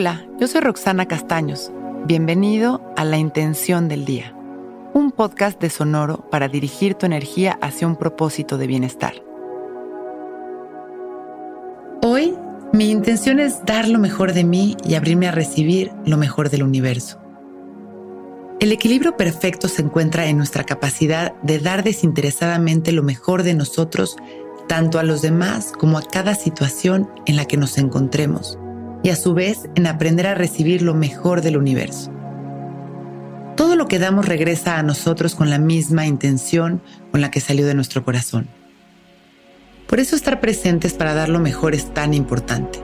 Hola, yo soy Roxana Castaños. Bienvenido a La Intención del Día, un podcast de Sonoro para dirigir tu energía hacia un propósito de bienestar. Hoy, mi intención es dar lo mejor de mí y abrirme a recibir lo mejor del universo. El equilibrio perfecto se encuentra en nuestra capacidad de dar desinteresadamente lo mejor de nosotros tanto a los demás como a cada situación en la que nos encontremos y a su vez en aprender a recibir lo mejor del universo. Todo lo que damos regresa a nosotros con la misma intención con la que salió de nuestro corazón. Por eso estar presentes para dar lo mejor es tan importante.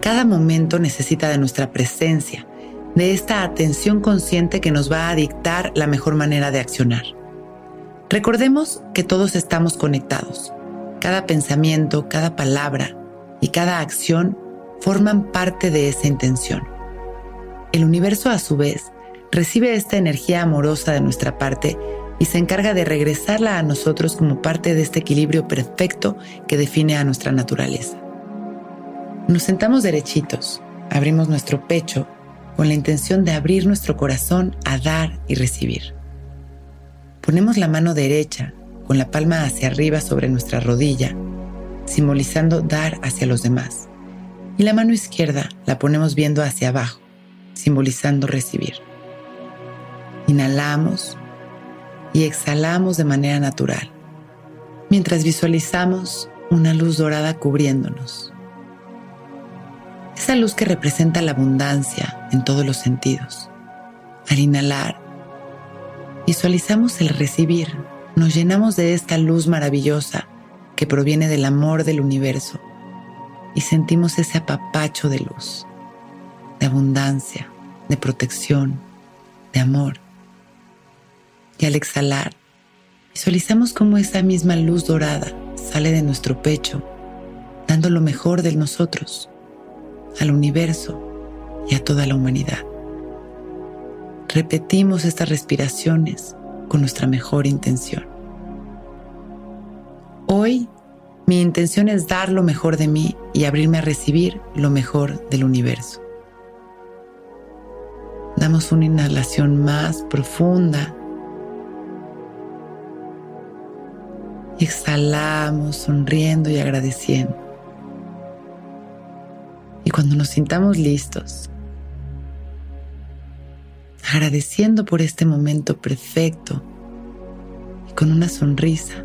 Cada momento necesita de nuestra presencia, de esta atención consciente que nos va a dictar la mejor manera de accionar. Recordemos que todos estamos conectados. Cada pensamiento, cada palabra y cada acción forman parte de esa intención. El universo a su vez recibe esta energía amorosa de nuestra parte y se encarga de regresarla a nosotros como parte de este equilibrio perfecto que define a nuestra naturaleza. Nos sentamos derechitos, abrimos nuestro pecho con la intención de abrir nuestro corazón a dar y recibir. Ponemos la mano derecha con la palma hacia arriba sobre nuestra rodilla, simbolizando dar hacia los demás y la mano izquierda la ponemos viendo hacia abajo, simbolizando recibir. Inhalamos y exhalamos de manera natural, mientras visualizamos una luz dorada cubriéndonos. Esa luz que representa la abundancia en todos los sentidos. Al inhalar, visualizamos el recibir, nos llenamos de esta luz maravillosa que proviene del amor del universo y sentimos ese apapacho de luz, de abundancia, de protección, de amor. Y al exhalar, visualizamos cómo esa misma luz dorada sale de nuestro pecho, dando lo mejor de nosotros, al universo y a toda la humanidad. Repetimos estas respiraciones con nuestra mejor intención. Hoy mi intención es dar lo mejor de mí y abrirme a recibir lo mejor del universo. Damos una inhalación más profunda. exhalamos sonriendo y agradeciendo. Y cuando nos sintamos listos, agradeciendo por este momento perfecto y con una sonrisa,